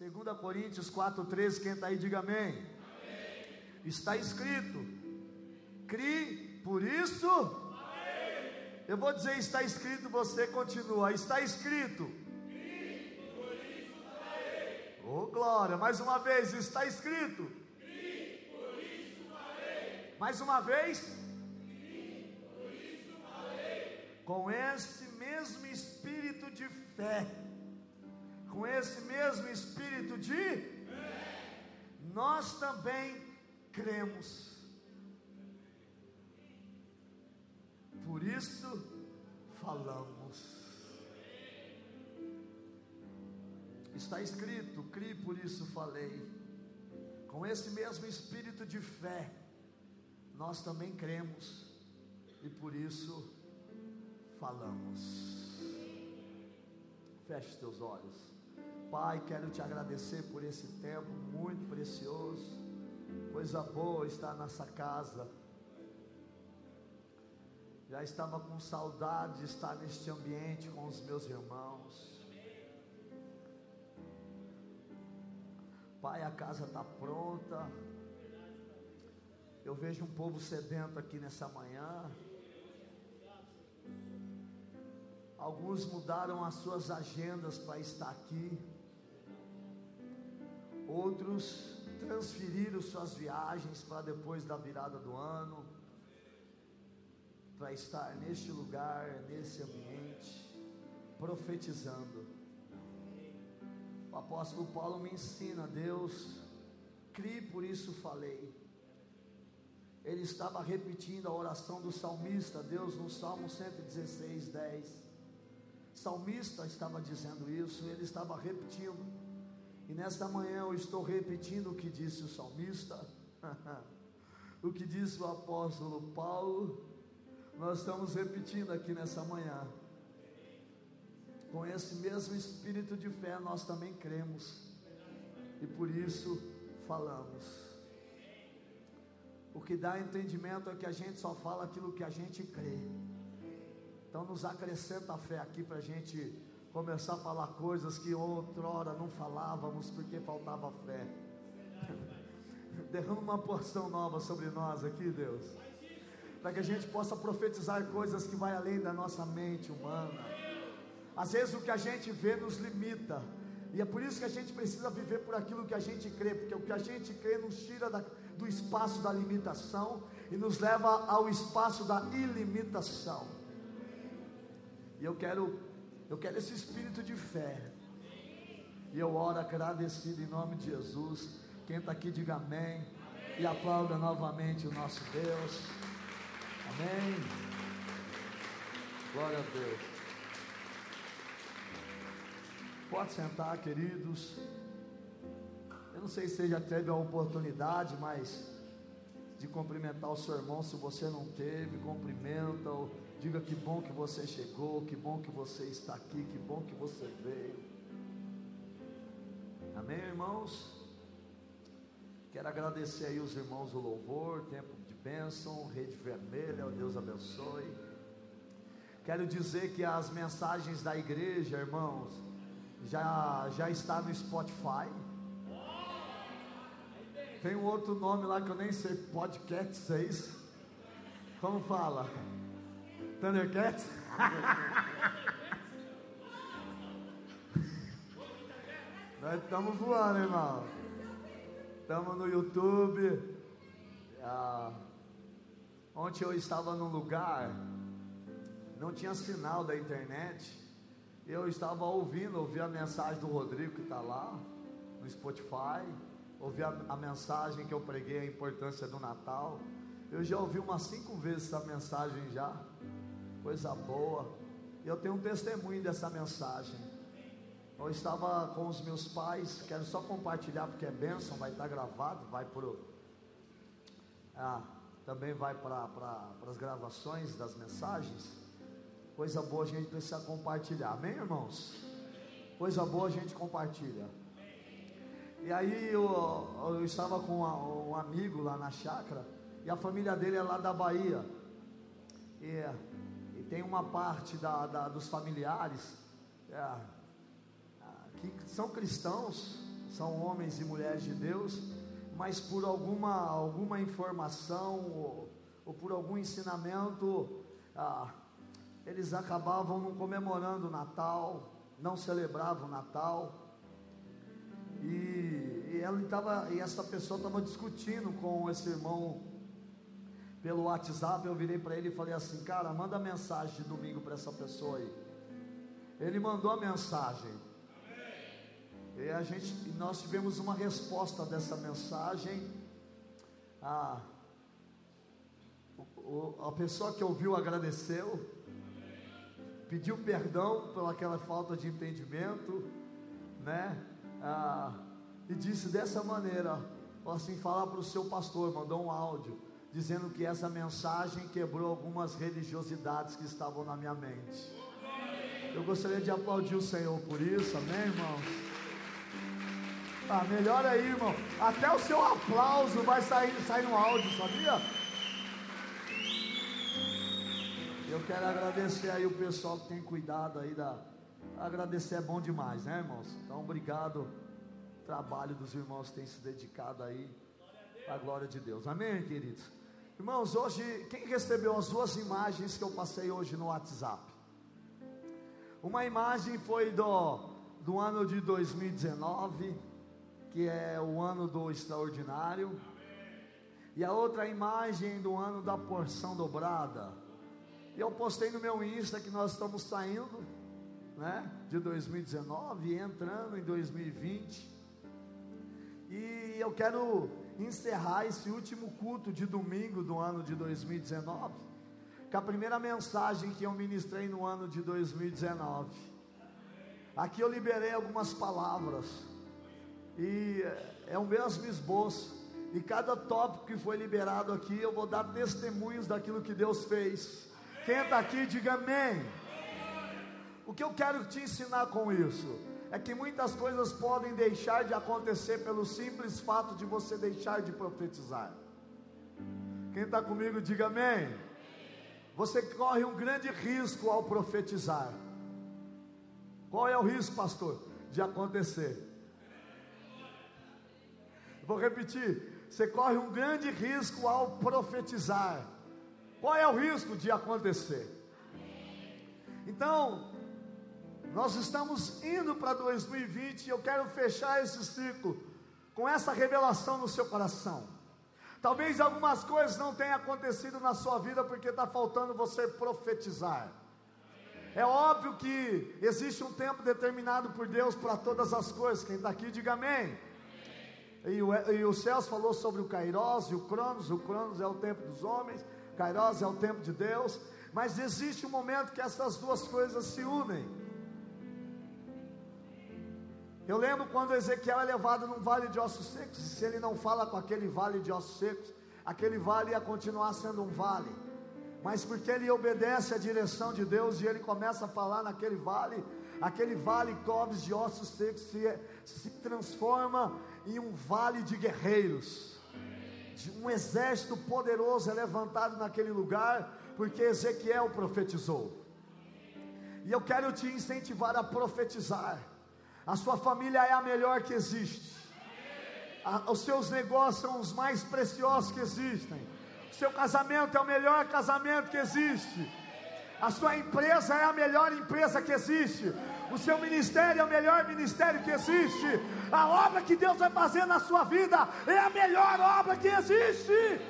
2 Coríntios 4,13, quem está aí, diga amém. amém. Está escrito: crie, por isso. Amém. Eu vou dizer, está escrito, você continua. Está escrito. Crie, por isso farei. Oh, glória, mais uma vez, está escrito. Por isso farei. Mais uma vez. Crie, por isso farei. Com esse mesmo espírito de fé com esse mesmo espírito de nós também cremos. Por isso falamos. Está escrito, crie, por isso falei. Com esse mesmo espírito de fé, nós também cremos e por isso falamos. Feche teus olhos. Pai, quero te agradecer por esse tempo muito precioso. Coisa boa estar nessa casa. Já estava com saudade de estar neste ambiente com os meus irmãos. Pai, a casa está pronta. Eu vejo um povo sedento aqui nessa manhã. Alguns mudaram as suas agendas para estar aqui outros transferiram suas viagens para depois da virada do ano, para estar neste lugar, nesse ambiente, profetizando. O apóstolo Paulo me ensina, Deus, crie, por isso falei. Ele estava repetindo a oração do salmista, Deus, no Salmo 116, 10. salmista estava dizendo isso, ele estava repetindo. E nesta manhã eu estou repetindo o que disse o salmista, o que disse o apóstolo Paulo, nós estamos repetindo aqui nessa manhã. Com esse mesmo espírito de fé, nós também cremos, e por isso falamos. O que dá entendimento é que a gente só fala aquilo que a gente crê. Então, nos acrescenta a fé aqui para a gente começar a falar coisas que outrora não falávamos porque faltava fé. Derrama uma porção nova sobre nós aqui, Deus. Para que a gente possa profetizar coisas que vai além da nossa mente humana. Às vezes o que a gente vê nos limita. E é por isso que a gente precisa viver por aquilo que a gente crê, porque o que a gente crê nos tira da, do espaço da limitação e nos leva ao espaço da ilimitação. E eu quero eu quero esse espírito de fé. E eu oro agradecido em nome de Jesus. Quem está aqui, diga amém. E aplauda novamente o nosso Deus. Amém. Glória a Deus. Pode sentar, queridos. Eu não sei se você já teve a oportunidade, mas de cumprimentar o seu irmão, se você não teve, cumprimenta-o Diga que bom que você chegou, que bom que você está aqui, que bom que você veio. Amém, irmãos? Quero agradecer aí os irmãos do louvor, tempo de bênção, rede vermelha, Deus abençoe. Quero dizer que as mensagens da igreja, irmãos, já, já está no Spotify. Tem um outro nome lá que eu nem sei, podcast, é isso? Como fala? Thundercats? Nós estamos voando, irmão. Estamos no YouTube. Ah, ontem eu estava num lugar, não tinha sinal da internet. Eu estava ouvindo, ouvi a mensagem do Rodrigo que está lá no Spotify. Ouvi a, a mensagem que eu preguei, a importância do Natal. Eu já ouvi umas cinco vezes essa mensagem já coisa boa. Eu tenho um testemunho dessa mensagem. Eu estava com os meus pais, quero só compartilhar porque é bênção, vai estar gravado, vai para ah, também vai para pra, as gravações das mensagens. Coisa boa a gente precisa compartilhar, amém, irmãos? Coisa boa a gente compartilha. E aí eu, eu estava com um amigo lá na chácara, e a família dele é lá da Bahia. E tem uma parte da, da dos familiares é, que são cristãos, são homens e mulheres de Deus, mas por alguma, alguma informação ou, ou por algum ensinamento, eles acabavam não comemorando o Natal, não celebravam o Natal. E, e, ela tava, e essa pessoa estava discutindo com esse irmão pelo WhatsApp. Eu virei para ele e falei assim: Cara, manda mensagem de domingo para essa pessoa aí. Ele mandou a mensagem. E a gente, nós tivemos uma resposta dessa mensagem. A, a pessoa que ouviu agradeceu, pediu perdão pelaquela falta de entendimento, né? E disse dessa maneira, assim, falar para o seu pastor, mandou um áudio, dizendo que essa mensagem quebrou algumas religiosidades que estavam na minha mente. Eu gostaria de aplaudir o Senhor por isso, amém, irmão? Ah, melhor aí, irmão. Até o seu aplauso vai sair, sair no áudio, sabia? Eu quero agradecer aí o pessoal que tem cuidado aí da. Agradecer é bom demais, né, irmãos? Então, obrigado. O trabalho dos irmãos que têm se dedicado aí à glória de Deus. Amém, queridos? Irmãos, hoje, quem recebeu as duas imagens que eu passei hoje no WhatsApp? Uma imagem foi do, do ano de 2019, que é o ano do extraordinário, e a outra imagem do ano da porção dobrada. Eu postei no meu Insta que nós estamos saindo, né, de 2019 e entrando em 2020. E eu quero encerrar esse último culto de domingo do ano de 2019 com a primeira mensagem que eu ministrei no ano de 2019. Aqui eu liberei algumas palavras, e é o mesmo esboço, e cada tópico que foi liberado aqui, eu vou dar testemunhos daquilo que Deus fez. Quem está aqui, diga amém. O que eu quero te ensinar com isso é que muitas coisas podem deixar de acontecer pelo simples fato de você deixar de profetizar. Quem está comigo, diga amém você corre um grande risco ao profetizar. Qual é o risco, pastor? De acontecer. Vou repetir. Você corre um grande risco ao profetizar. Qual é o risco de acontecer? Então, nós estamos indo para 2020 e eu quero fechar esse ciclo com essa revelação no seu coração. Talvez algumas coisas não tenham acontecido na sua vida porque está faltando você profetizar. É óbvio que existe um tempo determinado por Deus para todas as coisas. Quem está aqui, diga amém. E o, e o Céus falou sobre o Kairos e o Cronos. O Cronos é o tempo dos homens, Kairos é o tempo de Deus. Mas existe um momento que essas duas coisas se unem. Eu lembro quando Ezequiel é levado num vale de ossos secos, se ele não fala com aquele vale de ossos secos, aquele vale ia continuar sendo um vale. Mas porque ele obedece à direção de Deus e ele começa a falar naquele vale, aquele vale cobres de ossos secos se, se transforma em um vale de guerreiros. Um exército poderoso é levantado naquele lugar, porque Ezequiel profetizou. E eu quero te incentivar a profetizar. A sua família é a melhor que existe. A, os seus negócios são os mais preciosos que existem. O seu casamento é o melhor casamento que existe. A sua empresa é a melhor empresa que existe. O seu ministério é o melhor ministério que existe. A obra que Deus vai fazer na sua vida é a melhor obra que existe.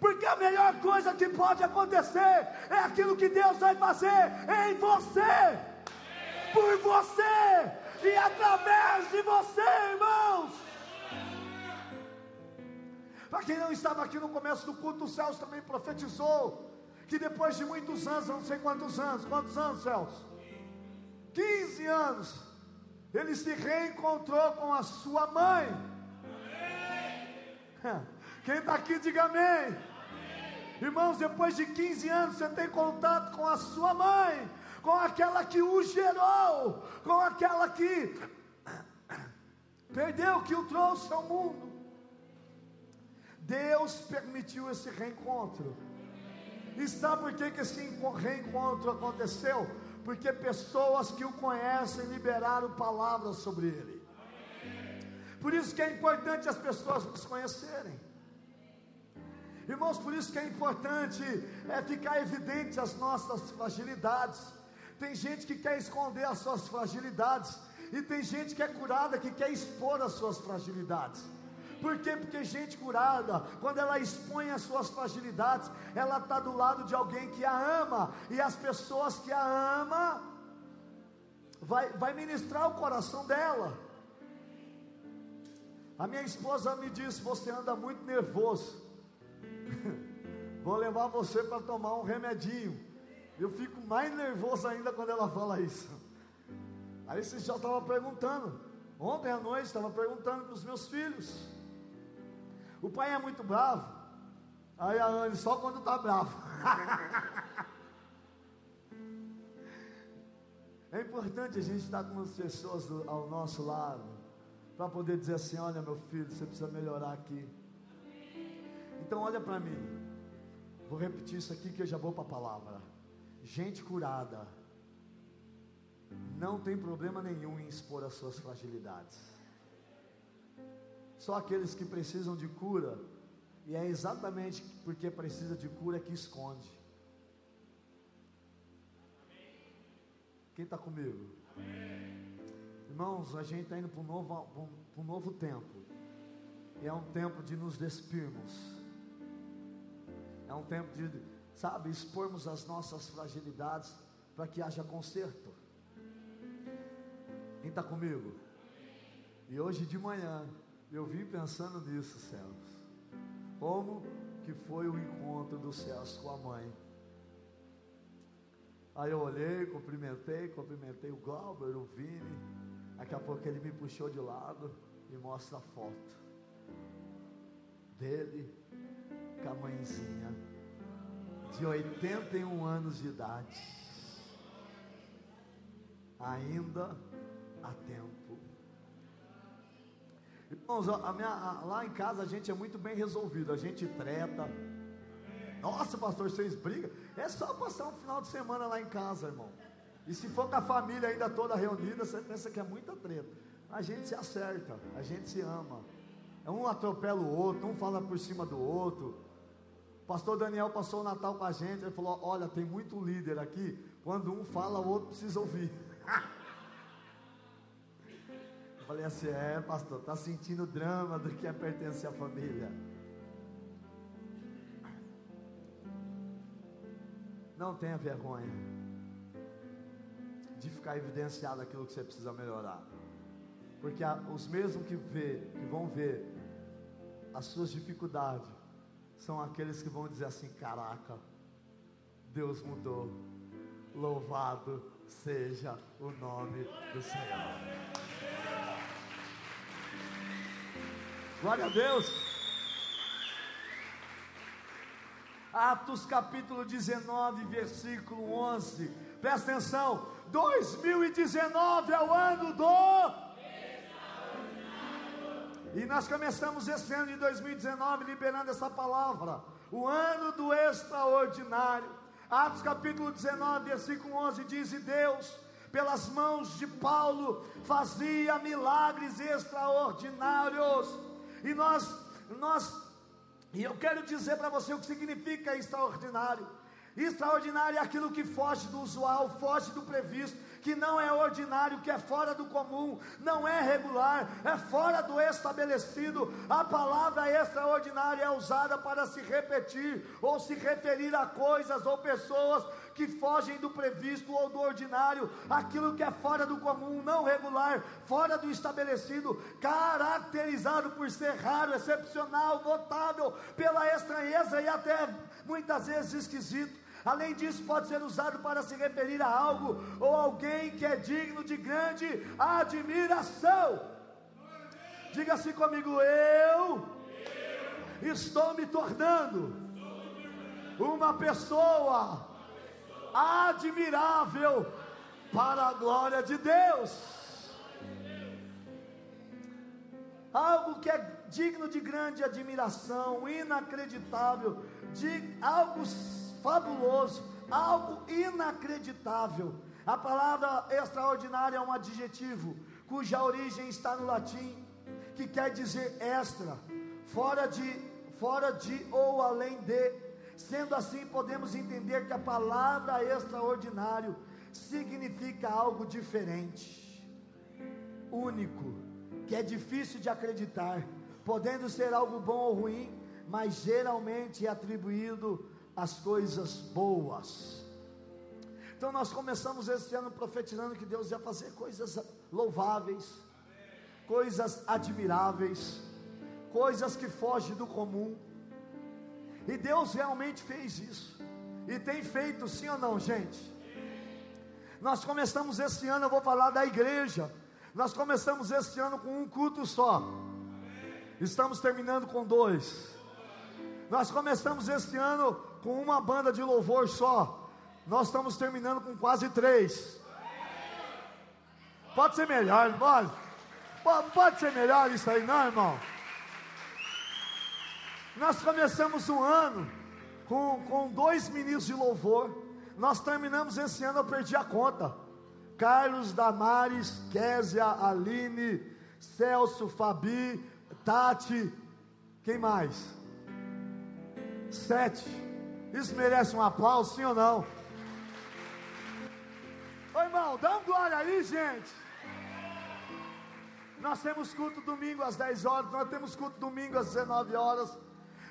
Porque a melhor coisa que pode acontecer é aquilo que Deus vai fazer em você por você e através de você, irmãos. Para quem não estava aqui no começo do culto, o Celso também profetizou que depois de muitos anos, não sei quantos anos, quantos anos, Celso? 15 anos, ele se reencontrou com a sua mãe. Quem está aqui, diga amém. Irmãos, depois de 15 anos, você tem contato com a sua mãe com aquela que o gerou, com aquela que perdeu, que o trouxe ao mundo. Deus permitiu esse reencontro. E sabe por que, que esse reencontro aconteceu? porque pessoas que o conhecem liberaram palavras sobre ele. Por isso que é importante as pessoas nos conhecerem. Irmãos, por isso que é importante é ficar evidente as nossas fragilidades. Tem gente que quer esconder as suas fragilidades, e tem gente que é curada que quer expor as suas fragilidades. Por quê? Porque gente curada, quando ela expõe as suas fragilidades, ela está do lado de alguém que a ama, e as pessoas que a ama, vai, vai ministrar o coração dela. A minha esposa me disse: Você anda muito nervoso. Vou levar você para tomar um remedinho. Eu fico mais nervoso ainda quando ela fala isso. Aí você já estava perguntando. Ontem à noite estava perguntando para os meus filhos. O pai é muito bravo. Aí a Anne, só quando está bravo. é importante a gente estar com as pessoas do, ao nosso lado. Para poder dizer assim: olha, meu filho, você precisa melhorar aqui. Então, olha para mim. Vou repetir isso aqui que eu já vou para a palavra. Gente curada não tem problema nenhum em expor as suas fragilidades. Só aqueles que precisam de cura, e é exatamente porque precisa de cura que esconde. Quem está comigo? Irmãos, a gente está indo para um novo, um novo tempo. E é um tempo de nos despirmos. É um tempo de, sabe, expormos as nossas fragilidades para que haja conserto. Quem está comigo? E hoje de manhã eu vim pensando nisso, céus. Como que foi o encontro dos céus com a mãe? Aí eu olhei, cumprimentei, cumprimentei o Glauber, o Vini. Daqui a pouco ele me puxou de lado e mostra a foto dele com a mãezinha de 81 anos de idade. Ainda há tempo. Irmãos, a minha, a, lá em casa a gente é muito bem resolvido, a gente treta. Nossa, pastor, vocês brigam? É só passar um final de semana lá em casa, irmão. E se for com a família ainda toda reunida, você pensa que é muita treta. A gente se acerta, a gente se ama. Um atropela o outro, um fala por cima do outro. Pastor Daniel passou o Natal com a gente, ele falou: Olha, tem muito líder aqui. Quando um fala, o outro precisa ouvir. Falei assim: é, pastor, está sentindo drama do que é pertencer à família. Não tenha vergonha de ficar evidenciado aquilo que você precisa melhorar. Porque os mesmos que, vê, que vão ver as suas dificuldades são aqueles que vão dizer assim: caraca, Deus mudou. Louvado seja o nome do Senhor. Glória a Deus. Atos capítulo 19, versículo 11. Presta atenção. 2019 é o ano do. E nós começamos esse ano de 2019 liberando essa palavra. O ano do extraordinário. Atos capítulo 19, versículo 11 diz: E Deus, pelas mãos de Paulo, fazia milagres extraordinários e nós, nós, e eu quero dizer para você o que significa extraordinário. Extraordinário é aquilo que foge do usual, foge do previsto, que não é ordinário, que é fora do comum, não é regular, é fora do estabelecido. A palavra extraordinária é usada para se repetir ou se referir a coisas ou pessoas que fogem do previsto ou do ordinário, aquilo que é fora do comum, não regular, fora do estabelecido, caracterizado por ser raro, excepcional, notável, pela estranheza e até muitas vezes esquisito. Além disso, pode ser usado para se referir a algo ou alguém que é digno de grande admiração. Diga assim comigo: eu estou me tornando uma pessoa admirável para a glória de Deus. Algo que é digno de grande admiração, inacreditável, de algo fabuloso, algo inacreditável. A palavra extraordinária é um adjetivo cuja origem está no latim, que quer dizer extra, fora de, fora de ou além de. Sendo assim, podemos entender que a palavra extraordinário significa algo diferente, único, que é difícil de acreditar, podendo ser algo bom ou ruim, mas geralmente é atribuído às coisas boas. Então nós começamos esse ano profetizando que Deus ia fazer coisas louváveis, coisas admiráveis, coisas que fogem do comum. E Deus realmente fez isso. E tem feito, sim ou não, gente? Nós começamos esse ano, eu vou falar da igreja. Nós começamos esse ano com um culto só. Estamos terminando com dois. Nós começamos esse ano com uma banda de louvor só. Nós estamos terminando com quase três. Pode ser melhor, pode? Pode ser melhor isso aí, não, irmão? Nós começamos um ano com, com dois ministros de louvor. Nós terminamos esse ano, eu perdi a conta. Carlos, Damares, Késia, Aline, Celso, Fabi, Tati, quem mais? Sete. Isso merece um aplauso, sim ou não? Ô irmão, dá glória aí, gente. Nós temos culto domingo às 10 horas, nós temos culto domingo às 19 horas.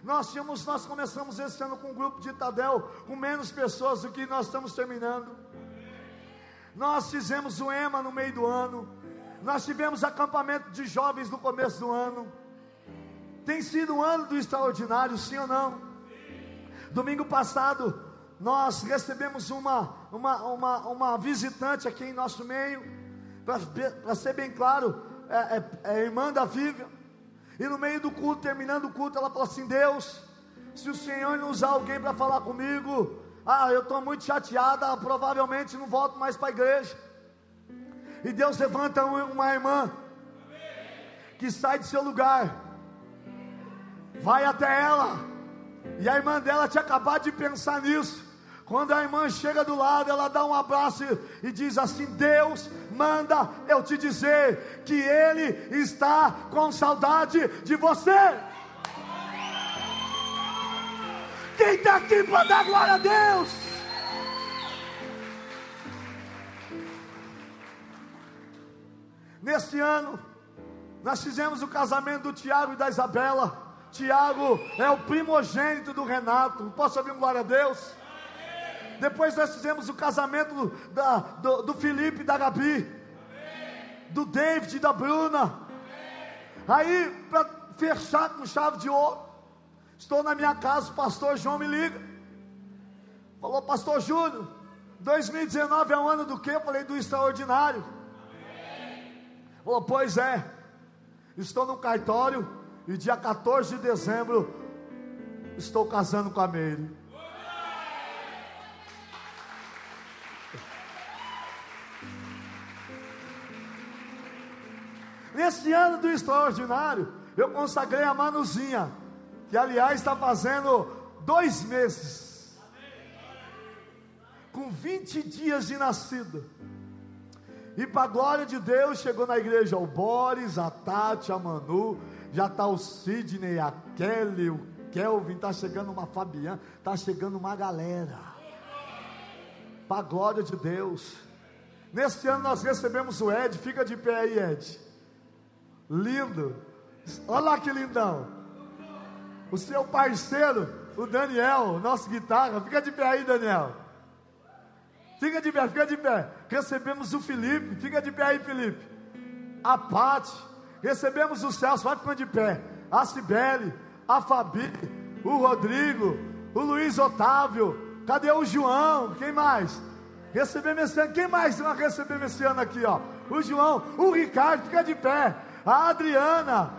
Nós tínhamos, nós começamos esse ano com um grupo de Tadel com menos pessoas do que nós estamos terminando. Nós fizemos o EMA no meio do ano. Nós tivemos acampamento de jovens no começo do ano. Tem sido um ano do extraordinário, sim ou não? Domingo passado, nós recebemos uma, uma, uma, uma visitante aqui em nosso meio, para ser bem claro, é, é, é irmã da Vivian, e no meio do culto, terminando o culto, ela falou assim: Deus, se o Senhor não usar alguém para falar comigo, ah, eu estou muito chateada, provavelmente não volto mais para a igreja. E Deus levanta uma irmã que sai de seu lugar, vai até ela, e a irmã dela tinha acabado de pensar nisso. Quando a irmã chega do lado, ela dá um abraço e diz assim: Deus manda eu te dizer que Ele está com saudade de você. Quem está aqui para dar glória a Deus? Nesse ano, nós fizemos o casamento do Tiago e da Isabela. Tiago é o primogênito do Renato. Posso ouvir um glória a Deus? Depois nós fizemos o casamento da, do, do Felipe e da Gabi, do David e da Bruna. Aí, para fechar com chave de ouro, estou na minha casa, o pastor João me liga. Falou, pastor Júnior, 2019 é um ano do que? Eu falei, do extraordinário. Falou, pois é, estou no cartório e dia 14 de dezembro estou casando com a Meire. Nesse ano do extraordinário, eu consagrei a Manuzinha, que aliás está fazendo dois meses, com 20 dias de nascida. E para a glória de Deus, chegou na igreja o Boris, a Tati, a Manu, já está o Sidney, a Kelly, o Kelvin, está chegando uma Fabiana, está chegando uma galera. Para a glória de Deus. Nesse ano nós recebemos o Ed, fica de pé aí, Ed. Lindo. Olha lá que lindão. O seu parceiro, o Daniel, nosso guitarra. Fica de pé aí, Daniel. Fica de pé, fica de pé. Recebemos o Felipe. Fica de pé aí, Felipe. A Pati. Recebemos o Celso. Vai ficando de pé. A Cibele. A Fabi. O Rodrigo. O Luiz Otávio. Cadê o João? Quem mais? Recebemos esse ano. Quem mais nós recebemos esse ano aqui, ó? O João. O Ricardo. Fica de pé a Adriana,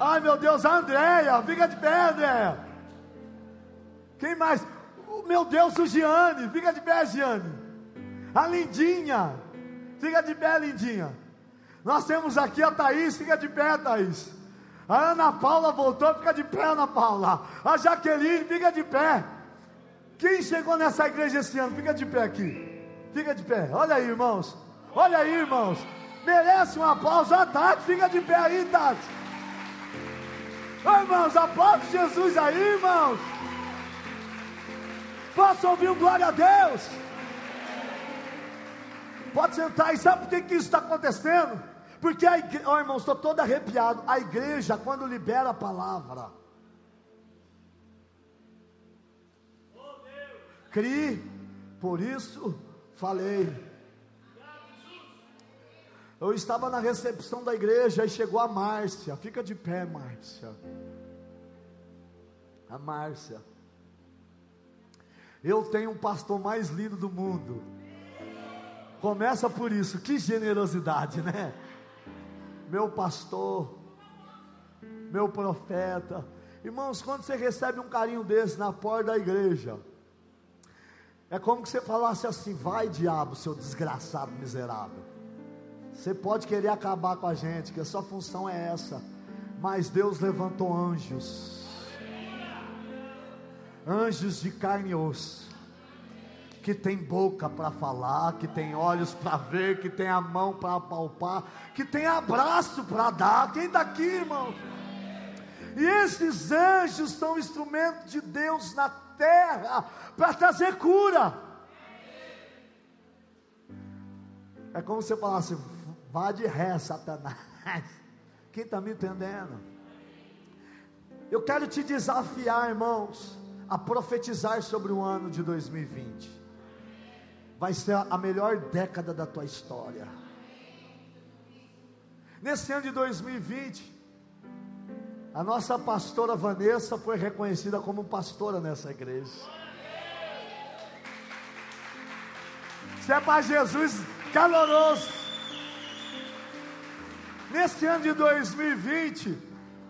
ai meu Deus, a Andréia, fica de pé, Andréia. Quem mais? Oh, meu Deus, o Giane, fica de pé, Giane. A Lindinha, fica de pé, Lindinha. Nós temos aqui a Thaís, fica de pé, Thaís. A Ana Paula voltou, fica de pé, Ana Paula. A Jaqueline, fica de pé. Quem chegou nessa igreja esse ano, fica de pé aqui. Fica de pé. Olha aí, irmãos. Olha aí, irmãos. Merece um aplauso. A Tati, fica de pé aí, Tati. Ô, irmãos, aplaude Jesus aí, irmãos. Posso ouvir um glória a Deus? Pode sentar e sabe por que, que isso está acontecendo? Porque a igreja, oh, irmãos, estou todo arrepiado. A igreja, quando libera a palavra, crie, por isso falei. Eu estava na recepção da igreja e chegou a Márcia. Fica de pé, Márcia. A Márcia. Eu tenho um pastor mais lindo do mundo. Começa por isso, que generosidade, né? Meu pastor, meu profeta. Irmãos, quando você recebe um carinho desse na porta da igreja, é como que você falasse assim: vai, diabo, seu desgraçado miserável. Você pode querer acabar com a gente, que a sua função é essa, mas Deus levantou anjos, anjos de carne e osso, que tem boca para falar, que tem olhos para ver, que tem a mão para palpar, que tem abraço para dar. Quem está aqui, irmão? E esses anjos são instrumentos de Deus na terra para trazer cura. É como se você falasse, vá de ré, Satanás. Quem está me entendendo? Eu quero te desafiar, irmãos, a profetizar sobre o ano de 2020. Vai ser a melhor década da tua história. Nesse ano de 2020, a nossa pastora Vanessa foi reconhecida como pastora nessa igreja. Se é para Jesus, caloroso. Nesse ano de 2020,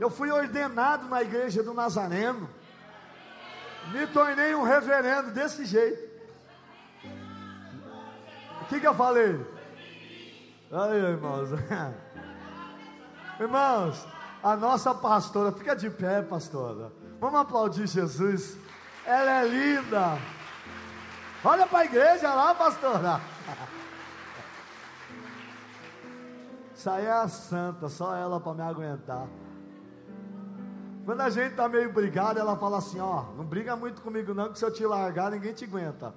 eu fui ordenado na igreja do Nazareno. Me tornei um reverendo desse jeito. O que, que eu falei? Aí, irmãos. Irmãos, a nossa pastora, fica de pé, pastora. Vamos aplaudir Jesus. Ela é linda. Olha para a igreja lá, pastora. Isso aí é a santa, só ela para me aguentar. Quando a gente está meio brigado, ela fala assim: Ó, não briga muito comigo, não, que se eu te largar, ninguém te aguenta.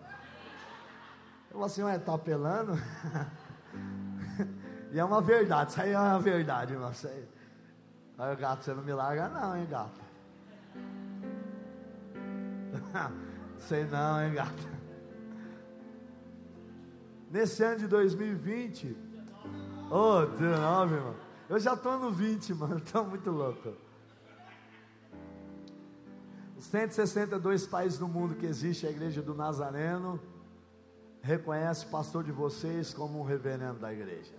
Falo assim: Ué, tá apelando? e é uma verdade, isso aí é uma verdade, irmão. Aí o gato, você não me larga não, hein, gato? Sei não, hein, gato? Nesse ano de 2020, oh, 19, irmão. Eu já estou no 20, mano, estou muito louco. Os 162 países do mundo que existe a igreja do Nazareno reconhece o pastor de vocês como um reverendo da igreja.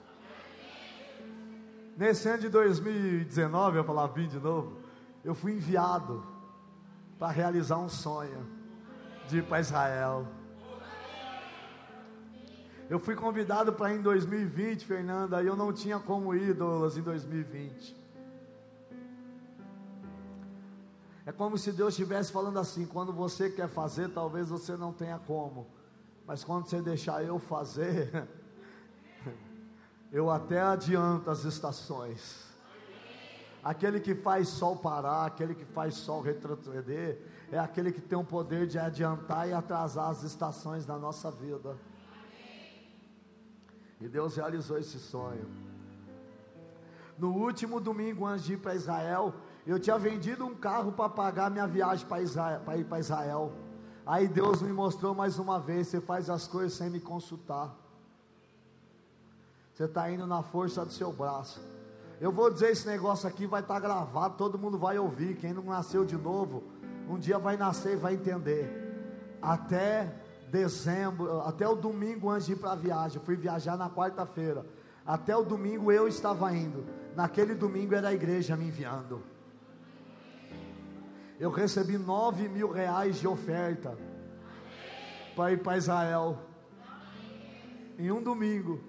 Nesse ano de 2019, eu falar vim de novo, eu fui enviado para realizar um sonho de ir para Israel. Eu fui convidado para ir em 2020, Fernanda, e eu não tinha como ir, Douglas, em 2020. É como se Deus estivesse falando assim: quando você quer fazer, talvez você não tenha como, mas quando você deixar eu fazer, eu até adianto as estações. Aquele que faz sol parar, aquele que faz sol retroceder, é aquele que tem o poder de adiantar e atrasar as estações da nossa vida. E Deus realizou esse sonho. No último domingo, antes de ir para Israel, eu tinha vendido um carro para pagar minha viagem para Israel, ir para Israel. Aí Deus me mostrou mais uma vez: você faz as coisas sem me consultar. Você está indo na força do seu braço. Eu vou dizer esse negócio aqui, vai estar tá gravado, todo mundo vai ouvir. Quem não nasceu de novo, um dia vai nascer e vai entender. Até dezembro, até o domingo antes de ir para a viagem, eu fui viajar na quarta-feira. Até o domingo eu estava indo. Naquele domingo era a igreja me enviando. Eu recebi nove mil reais de oferta para ir para Israel. Em um domingo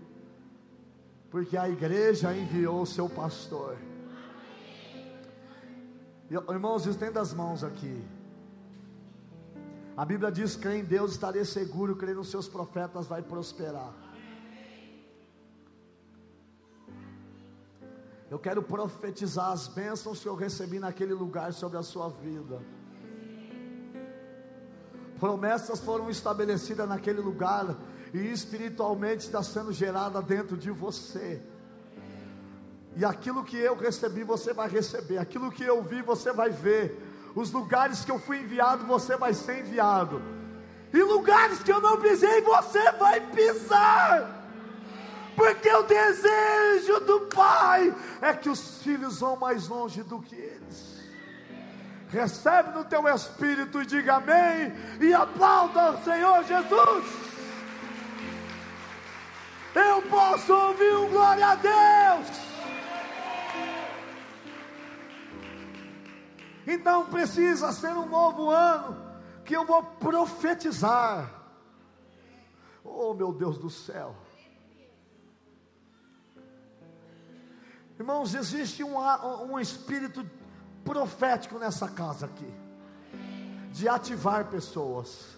porque a igreja enviou o seu pastor. Irmãos, estenda as mãos aqui. A Bíblia diz: crê em Deus, estarei seguro, crê nos seus profetas, vai prosperar. Eu quero profetizar as bênçãos que eu recebi naquele lugar sobre a sua vida. Promessas foram estabelecidas naquele lugar e espiritualmente está sendo gerada dentro de você. E aquilo que eu recebi, você vai receber. Aquilo que eu vi, você vai ver. Os lugares que eu fui enviado, você vai ser enviado. E lugares que eu não pisei, você vai pisar. Porque o desejo do Pai é que os filhos vão mais longe do que eles. Recebe no teu espírito e diga amém. E aplauda o Senhor Jesus. Eu posso ouvir um glória a Deus. Então precisa ser um novo ano que eu vou profetizar. Oh, meu Deus do céu. Irmãos, existe um, um espírito profético nessa casa aqui, de ativar pessoas.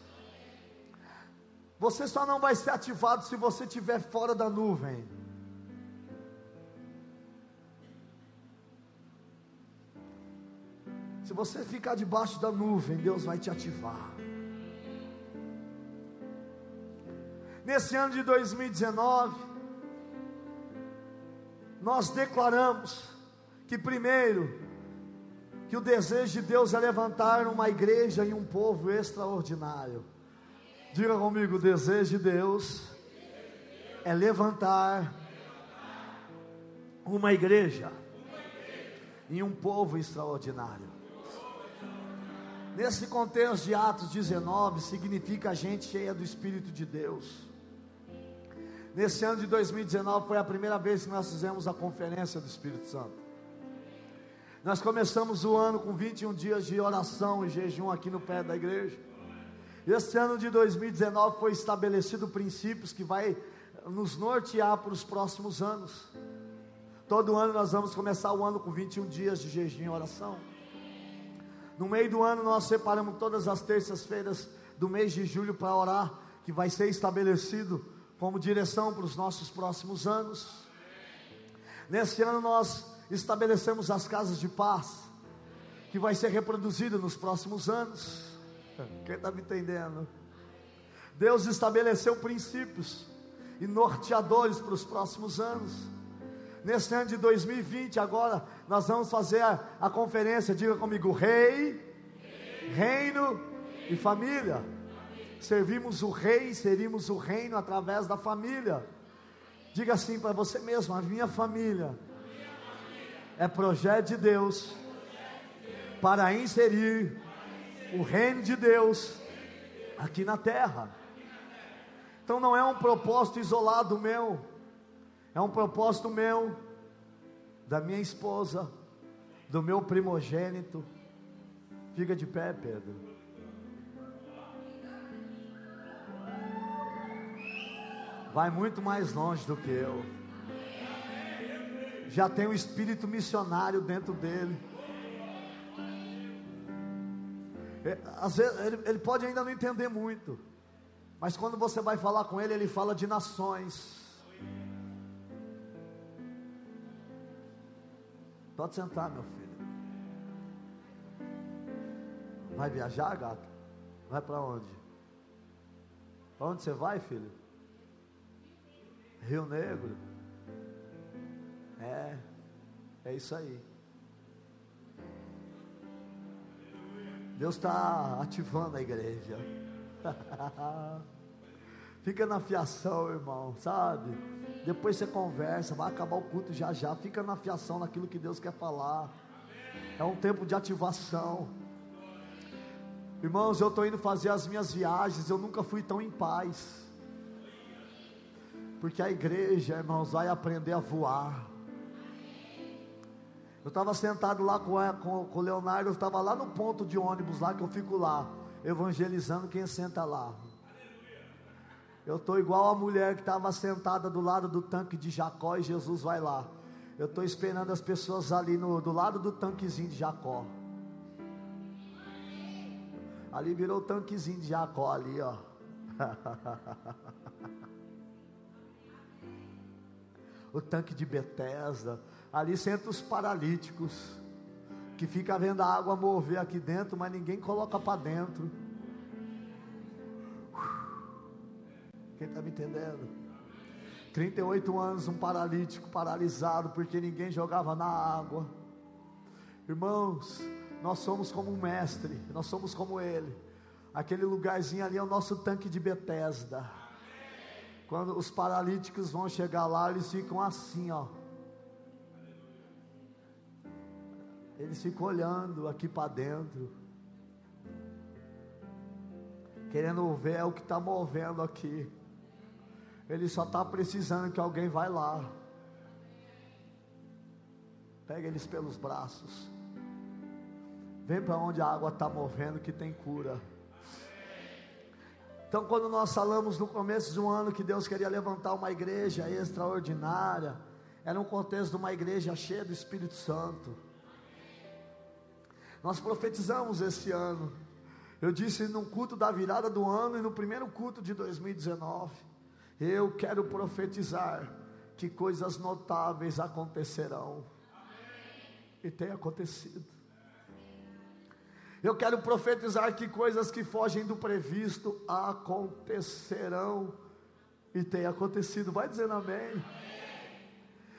Você só não vai ser ativado se você estiver fora da nuvem. Se você ficar debaixo da nuvem, Deus vai te ativar. Nesse ano de 2019, nós declaramos que primeiro, que o desejo de Deus é levantar uma igreja e um povo extraordinário. Diga comigo, o desejo de Deus é levantar uma igreja e um povo extraordinário. Nesse contexto de Atos 19, significa gente cheia do Espírito de Deus. Nesse ano de 2019 foi a primeira vez que nós fizemos a conferência do Espírito Santo. Nós começamos o ano com 21 dias de oração e jejum aqui no pé da igreja. Esse ano de 2019 foi estabelecido princípios que vai nos nortear para os próximos anos. Todo ano nós vamos começar o ano com 21 dias de jejum e oração. No meio do ano nós separamos todas as terças-feiras do mês de julho para orar, que vai ser estabelecido como direção para os nossos próximos anos. Nesse ano nós estabelecemos as casas de paz, que vai ser reproduzido nos próximos anos. Quem está me entendendo? Deus estabeleceu princípios e norteadores para os próximos anos. Nesse ano de 2020, agora, nós vamos fazer a, a conferência, diga comigo, rei, reino e família. Servimos o rei, serimos o reino através da família. Diga assim para você mesmo: a minha família é projeto de Deus para inserir o reino de Deus aqui na terra. Então não é um propósito isolado meu, é um propósito meu, da minha esposa, do meu primogênito. Fica de pé, Pedro. Vai muito mais longe do que eu. Já tem um espírito missionário dentro dele. É, às vezes ele, ele pode ainda não entender muito, mas quando você vai falar com ele, ele fala de nações Pode sentar, meu filho. Vai viajar, gato? Vai para onde? Para onde você vai, filho? Rio Negro. É, é isso aí. Deus está ativando a igreja. Fica na fiação, irmão, sabe? Depois você conversa, vai acabar o culto já já. Fica na fiação naquilo que Deus quer falar. É um tempo de ativação. Irmãos, eu estou indo fazer as minhas viagens. Eu nunca fui tão em paz. Porque a igreja, irmãos, vai aprender a voar. Eu estava sentado lá com, com, com o Leonardo, eu estava lá no ponto de ônibus lá que eu fico lá, evangelizando quem senta lá. Eu estou igual a mulher que estava sentada do lado do tanque de Jacó e Jesus vai lá. Eu estou esperando as pessoas ali no, do lado do tanquezinho de Jacó. Ali virou o tanquezinho de Jacó ali, ó. o tanque de Betesda. Ali senta os paralíticos que fica vendo a água mover aqui dentro, mas ninguém coloca para dentro. Quem está me entendendo? 38 anos, um paralítico paralisado, porque ninguém jogava na água. Irmãos, nós somos como um mestre, nós somos como ele. Aquele lugarzinho ali é o nosso tanque de Betesda. Quando os paralíticos vão chegar lá, eles ficam assim, ó. Eles ficam olhando aqui para dentro, querendo ver o que está movendo aqui. Ele só está precisando que alguém vai lá. Pega eles pelos braços. Vem para onde a água está movendo que tem cura. Então, quando nós falamos no começo de um ano que Deus queria levantar uma igreja extraordinária, era um contexto de uma igreja cheia do Espírito Santo. Nós profetizamos esse ano. Eu disse no culto da virada do ano e no primeiro culto de 2019. Eu quero profetizar que coisas notáveis acontecerão. E tem acontecido. Eu quero profetizar que coisas que fogem do previsto acontecerão. E tem acontecido. Vai dizendo amém.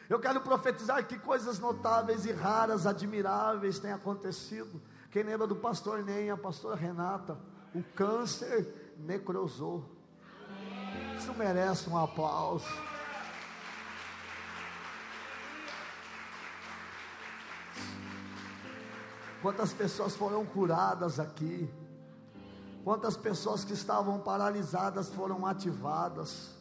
Eu quero profetizar que coisas notáveis e raras, admiráveis têm acontecido. Quem lembra do pastor Nem, a pastora Renata? O câncer necrosou. Isso merece um aplauso. Quantas pessoas foram curadas aqui? Quantas pessoas que estavam paralisadas foram ativadas?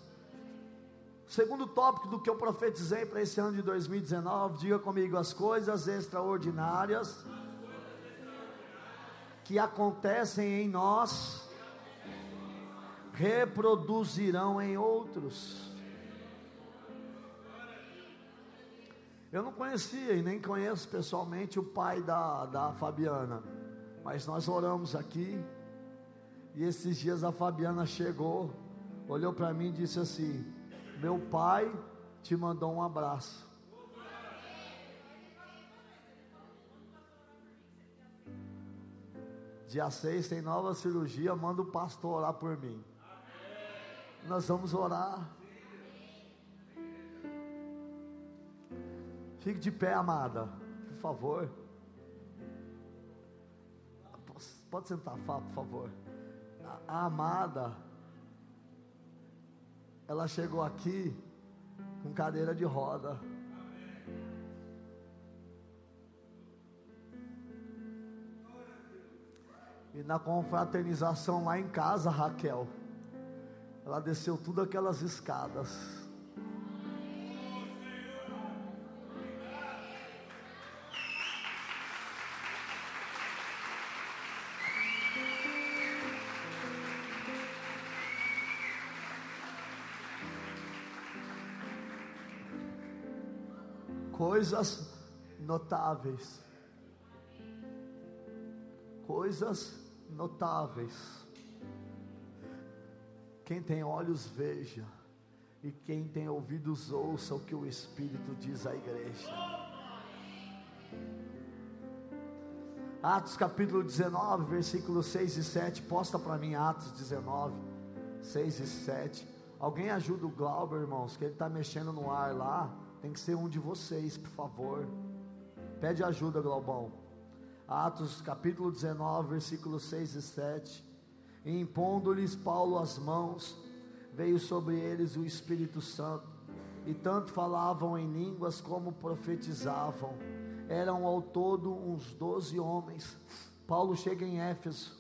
Segundo tópico do que eu profetizei para esse ano de 2019, diga comigo as coisas extraordinárias que acontecem em nós reproduzirão em outros. Eu não conhecia e nem conheço pessoalmente o pai da, da Fabiana, mas nós oramos aqui. E esses dias a Fabiana chegou, olhou para mim e disse assim: meu pai te mandou um abraço. Dia 6 tem nova cirurgia, manda o pastor orar por mim. Nós vamos orar. Fique de pé, amada, por favor. Pode sentar, por favor. A, a amada ela chegou aqui com cadeira de roda. E na confraternização lá em casa, Raquel, ela desceu tudo aquelas escadas. Coisas notáveis. Coisas notáveis. Quem tem olhos veja, e quem tem ouvidos ouça o que o Espírito diz à igreja. Atos capítulo 19, versículos 6 e 7. Posta para mim Atos 19, 6 e 7. Alguém ajuda o Glauber, irmãos, que ele está mexendo no ar lá. Tem que ser um de vocês, por favor. Pede ajuda, Globão. Atos capítulo 19, versículos 6 e 7. E impondo-lhes Paulo as mãos, veio sobre eles o Espírito Santo, e tanto falavam em línguas como profetizavam. Eram ao todo uns doze homens. Paulo chega em Éfeso,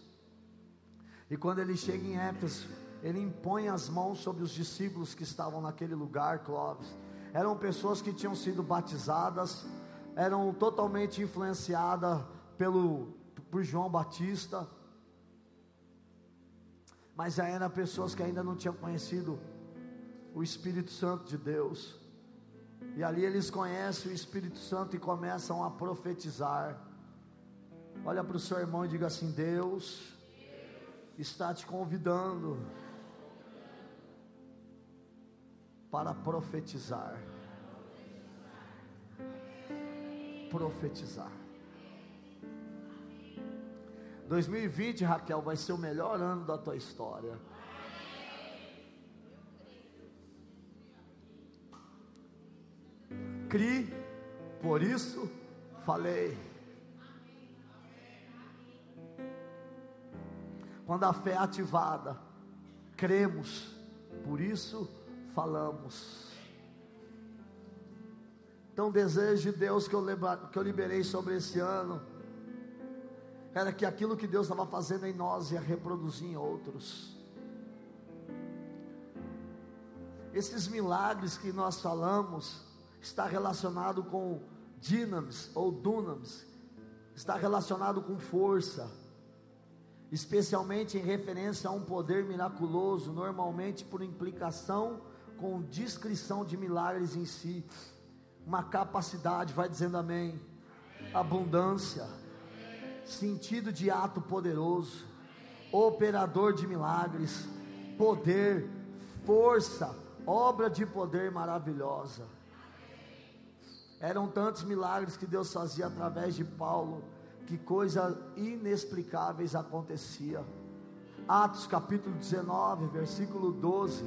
e quando ele chega em Éfeso, ele impõe as mãos sobre os discípulos que estavam naquele lugar, Clóvis eram pessoas que tinham sido batizadas, eram totalmente influenciadas pelo por João Batista, mas já eram pessoas que ainda não tinham conhecido o Espírito Santo de Deus. E ali eles conhecem o Espírito Santo e começam a profetizar. Olha para o seu irmão e diga assim: Deus está te convidando para profetizar. Profetizar. 2020, Raquel, vai ser o melhor ano da tua história. Cri, por isso falei. Quando a fé é ativada, cremos, por isso falamos. Então, o desejo de Deus que eu, que eu liberei sobre esse ano era que aquilo que Deus estava fazendo em nós ia reproduzir em outros. Esses milagres que nós falamos está relacionado com dinamis ou dunamis, está relacionado com força, especialmente em referência a um poder miraculoso, normalmente por implicação com descrição de milagres em si, uma capacidade, vai dizendo amém, abundância, sentido de ato poderoso, operador de milagres, poder, força, obra de poder maravilhosa. Eram tantos milagres que Deus fazia através de Paulo, que coisas inexplicáveis acontecia. Atos capítulo 19, versículo 12.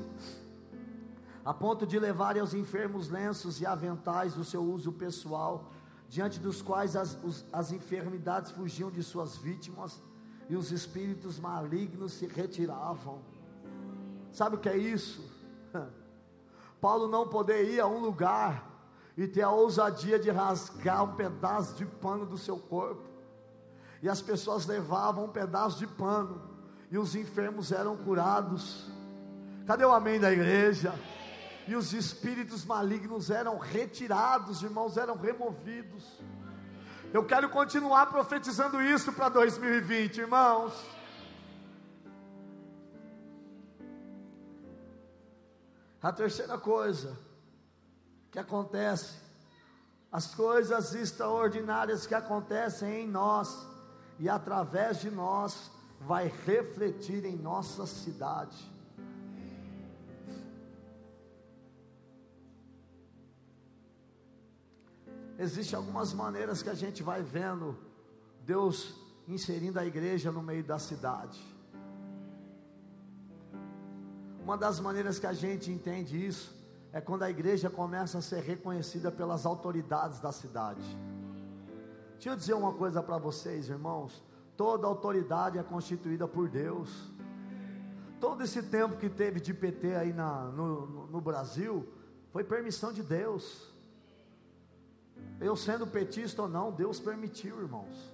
A ponto de levarem aos enfermos lenços e aventais do seu uso pessoal, diante dos quais as, os, as enfermidades fugiam de suas vítimas e os espíritos malignos se retiravam. Sabe o que é isso? Paulo não poder ir a um lugar e ter a ousadia de rasgar um pedaço de pano do seu corpo. E as pessoas levavam um pedaço de pano e os enfermos eram curados. Cadê o amém da igreja? E os espíritos malignos eram retirados, irmãos, eram removidos. Eu quero continuar profetizando isso para 2020, irmãos. A terceira coisa, que acontece, as coisas extraordinárias que acontecem em nós e através de nós, vai refletir em nossa cidade. Existem algumas maneiras que a gente vai vendo Deus inserindo a igreja no meio da cidade. Uma das maneiras que a gente entende isso é quando a igreja começa a ser reconhecida pelas autoridades da cidade. Deixa eu dizer uma coisa para vocês, irmãos. Toda autoridade é constituída por Deus. Todo esse tempo que teve de PT aí na, no, no, no Brasil, foi permissão de Deus. Eu sendo petista ou não, Deus permitiu, irmãos.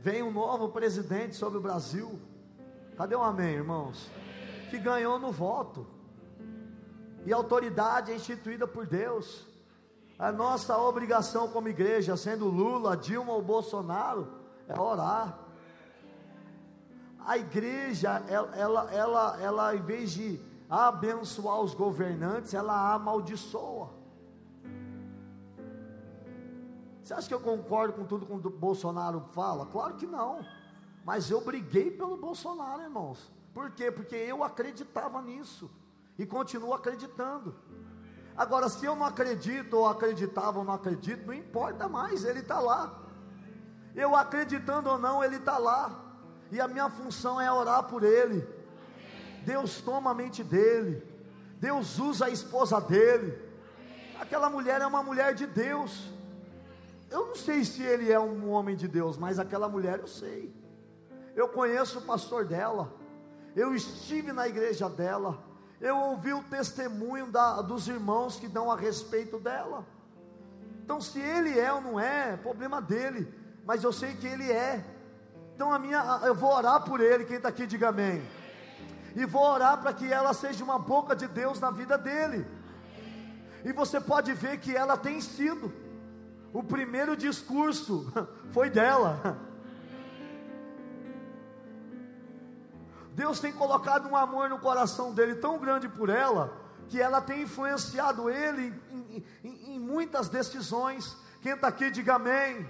Vem um novo presidente sobre o Brasil. Cadê o um amém, irmãos? Que ganhou no voto e autoridade é instituída por Deus. A nossa obrigação como igreja, sendo Lula, Dilma ou Bolsonaro, é orar. A igreja, ela, ela, ela, ela em vez de abençoar os governantes, ela amaldiçoa. Você acha que eu concordo com tudo que o Bolsonaro fala? Claro que não. Mas eu briguei pelo Bolsonaro, irmãos. Por quê? Porque eu acreditava nisso e continuo acreditando. Agora, se eu não acredito, ou acreditava ou não acredito, não importa mais, ele está lá. Eu acreditando ou não, ele está lá. E a minha função é orar por ele. Deus toma a mente dele. Deus usa a esposa dele. Aquela mulher é uma mulher de Deus. Eu não sei se ele é um homem de Deus, mas aquela mulher eu sei. Eu conheço o pastor dela. Eu estive na igreja dela eu ouvi o testemunho da, dos irmãos que dão a respeito dela. Então, se ele é ou não é, problema dele, mas eu sei que ele é. Então, a minha, eu vou orar por ele. Quem está aqui, diga amém. E vou orar para que ela seja uma boca de Deus na vida dele. E você pode ver que ela tem sido. O primeiro discurso foi dela. Deus tem colocado um amor no coração dele tão grande por ela, que ela tem influenciado ele em, em, em muitas decisões. Quem está aqui, diga amém.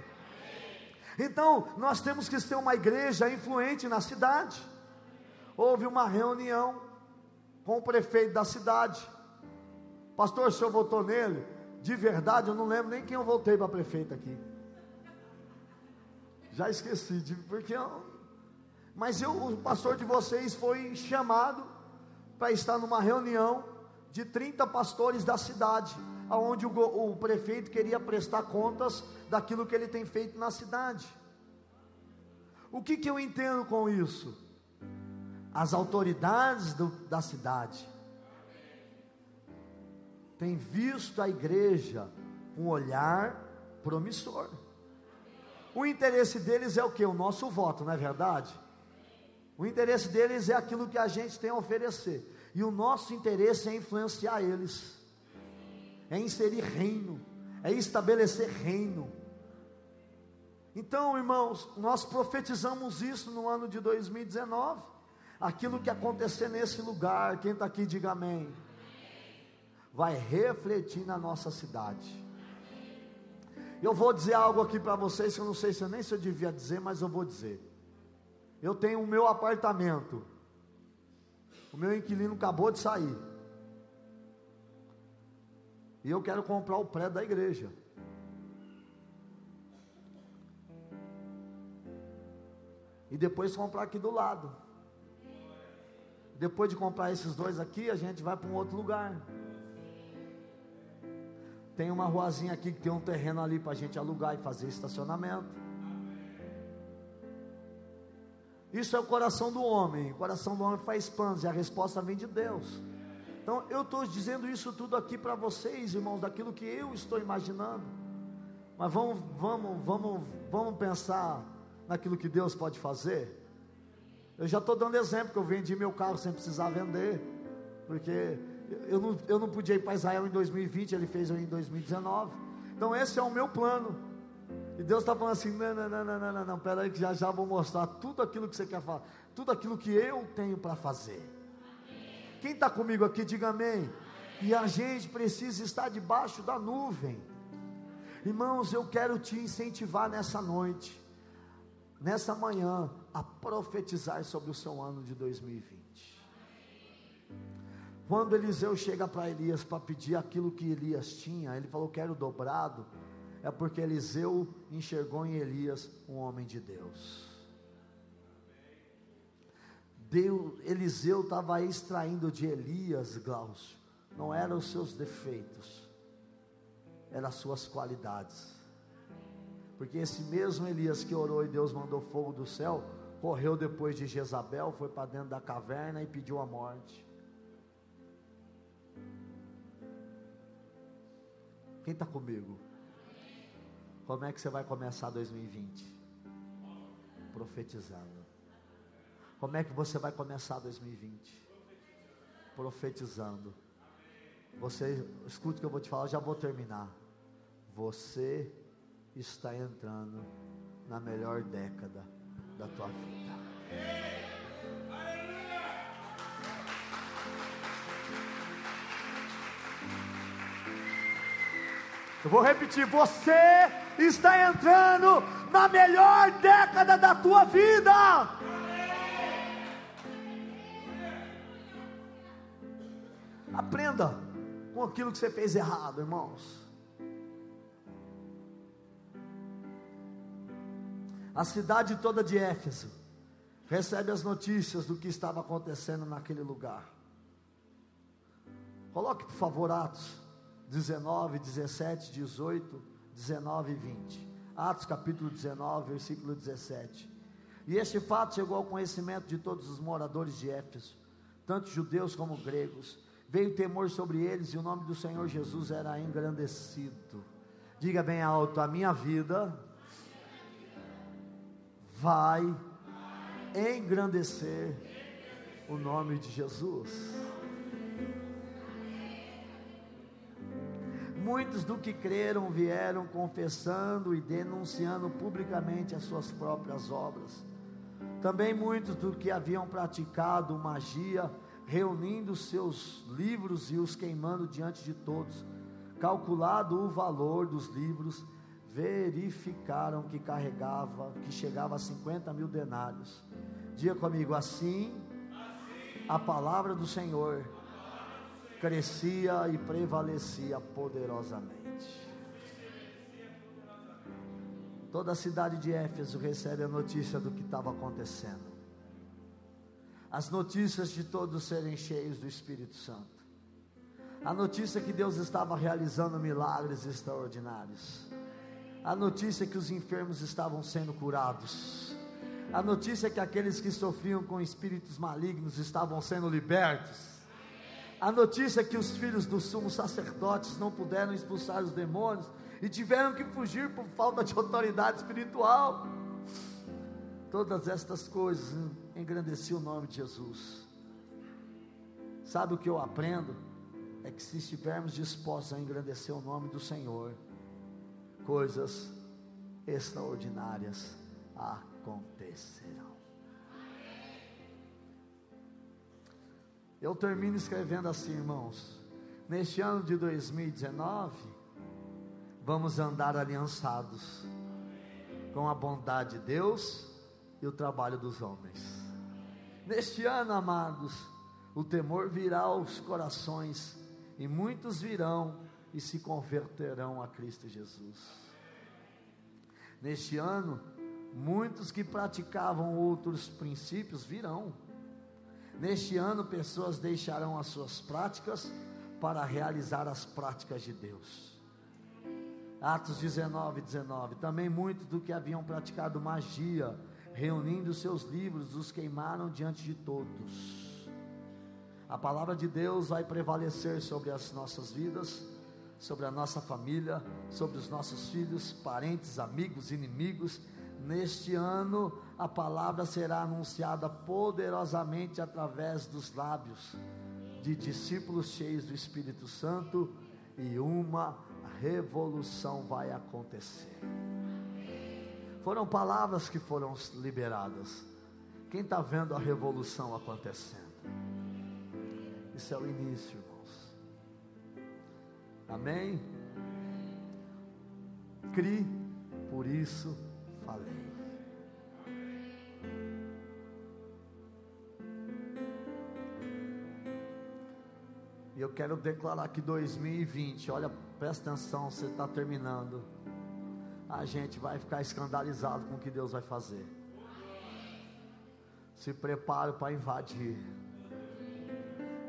Então, nós temos que ser uma igreja influente na cidade. Houve uma reunião com o prefeito da cidade. Pastor, o senhor votou nele? De verdade, eu não lembro nem quem eu voltei para prefeito aqui. Já esqueci, porque eu, mas eu, o pastor de vocês foi chamado para estar numa reunião de 30 pastores da cidade, aonde o, o prefeito queria prestar contas daquilo que ele tem feito na cidade. O que, que eu entendo com isso? As autoridades do, da cidade têm visto a igreja um olhar promissor. O interesse deles é o que? O nosso voto, não é verdade? O interesse deles é aquilo que a gente tem a oferecer. E o nosso interesse é influenciar eles, é inserir reino, é estabelecer reino. Então, irmãos, nós profetizamos isso no ano de 2019. Aquilo que acontecer nesse lugar, quem está aqui, diga amém. Vai refletir na nossa cidade. Eu vou dizer algo aqui para vocês que eu não sei se eu nem se eu devia dizer, mas eu vou dizer. Eu tenho o meu apartamento. O meu inquilino acabou de sair. E eu quero comprar o prédio da igreja. E depois comprar aqui do lado. Depois de comprar esses dois aqui, a gente vai para um outro lugar. Tem uma ruazinha aqui que tem um terreno ali para a gente alugar e fazer estacionamento. Isso é o coração do homem. O coração do homem faz planos e a resposta vem de Deus. Então eu estou dizendo isso tudo aqui para vocês, irmãos, daquilo que eu estou imaginando. Mas vamos, vamos, vamos, vamos pensar naquilo que Deus pode fazer. Eu já estou dando exemplo que eu vendi meu carro sem precisar vender, porque eu não, eu não podia ir para Israel em 2020, ele fez eu em 2019. Então esse é o meu plano. E Deus está falando assim: não, não, não, não, não, não, não, peraí, que já já vou mostrar tudo aquilo que você quer falar, tudo aquilo que eu tenho para fazer. Quem está comigo aqui, diga amém. E a gente precisa estar debaixo da nuvem. Irmãos, eu quero te incentivar nessa noite, nessa manhã, a profetizar sobre o seu ano de 2020. Quando Eliseu chega para Elias para pedir aquilo que Elias tinha, ele falou: Quero dobrado. É porque Eliseu enxergou em Elias um homem de Deus. Deus Eliseu estava extraindo de Elias, Glaucio, não eram os seus defeitos, eram as suas qualidades. Porque esse mesmo Elias que orou e Deus mandou fogo do céu, correu depois de Jezabel, foi para dentro da caverna e pediu a morte. Quem está comigo? Como é que você vai começar 2020? Profetizando. Como é que você vai começar 2020? Profetizando. Você, escute o que eu vou te falar, já vou terminar. Você está entrando na melhor década da tua vida. Eu vou repetir: você está entrando na melhor década da tua vida. Aprenda com aquilo que você fez errado, irmãos. A cidade toda de Éfeso recebe as notícias do que estava acontecendo naquele lugar. Coloque, por favor, Atos 19, 17, 18, 19 e 20. Atos capítulo 19, versículo 17. E este fato chegou ao conhecimento de todos os moradores de Éfeso, tanto judeus como gregos. Veio temor sobre eles e o nome do Senhor Jesus era engrandecido. Diga bem alto: a minha vida vai engrandecer o nome de Jesus. Muitos do que creram vieram confessando e denunciando publicamente as suas próprias obras. Também muitos do que haviam praticado magia, reunindo seus livros e os queimando diante de todos. Calculado o valor dos livros, verificaram que carregava, que chegava a 50 mil denários. Diga comigo, assim, a palavra do Senhor crescia e prevalecia poderosamente. Toda a cidade de Éfeso recebe a notícia do que estava acontecendo. As notícias de todos serem cheios do Espírito Santo. A notícia que Deus estava realizando milagres extraordinários. A notícia que os enfermos estavam sendo curados. A notícia que aqueles que sofriam com espíritos malignos estavam sendo libertos. A notícia que os filhos dos sumos sacerdotes não puderam expulsar os demônios e tiveram que fugir por falta de autoridade espiritual. Todas estas coisas engrandeciam o nome de Jesus. Sabe o que eu aprendo? É que se estivermos dispostos a engrandecer o nome do Senhor, coisas extraordinárias acontecerão. Eu termino escrevendo assim, irmãos. Neste ano de 2019, vamos andar aliançados com a bondade de Deus e o trabalho dos homens. Neste ano, amados, o temor virá aos corações e muitos virão e se converterão a Cristo Jesus. Neste ano, muitos que praticavam outros princípios virão. Neste ano, pessoas deixarão as suas práticas para realizar as práticas de Deus. Atos 19, 19. Também muitos do que haviam praticado magia, reunindo seus livros, os queimaram diante de todos. A palavra de Deus vai prevalecer sobre as nossas vidas, sobre a nossa família, sobre os nossos filhos, parentes, amigos, inimigos. Neste ano, a palavra será anunciada poderosamente através dos lábios de discípulos cheios do Espírito Santo e uma revolução vai acontecer. Foram palavras que foram liberadas. Quem está vendo a revolução acontecendo? Isso é o início, irmãos. Amém? Cri, por isso falei. E eu quero declarar que 2020, olha presta atenção, você está terminando. A gente vai ficar escandalizado com o que Deus vai fazer. Se prepare para invadir.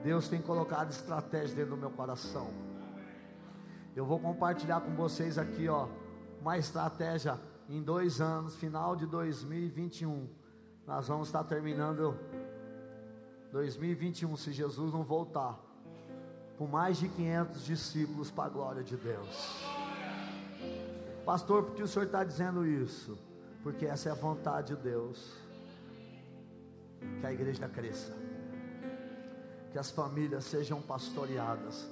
Deus tem colocado estratégia dentro do meu coração. Eu vou compartilhar com vocês aqui, ó, uma estratégia em dois anos, final de 2021. Nós vamos estar terminando 2021, se Jesus não voltar com mais de 500 discípulos para a glória de Deus. Pastor, por que o senhor está dizendo isso? Porque essa é a vontade de Deus. Que a igreja cresça, que as famílias sejam pastoreadas.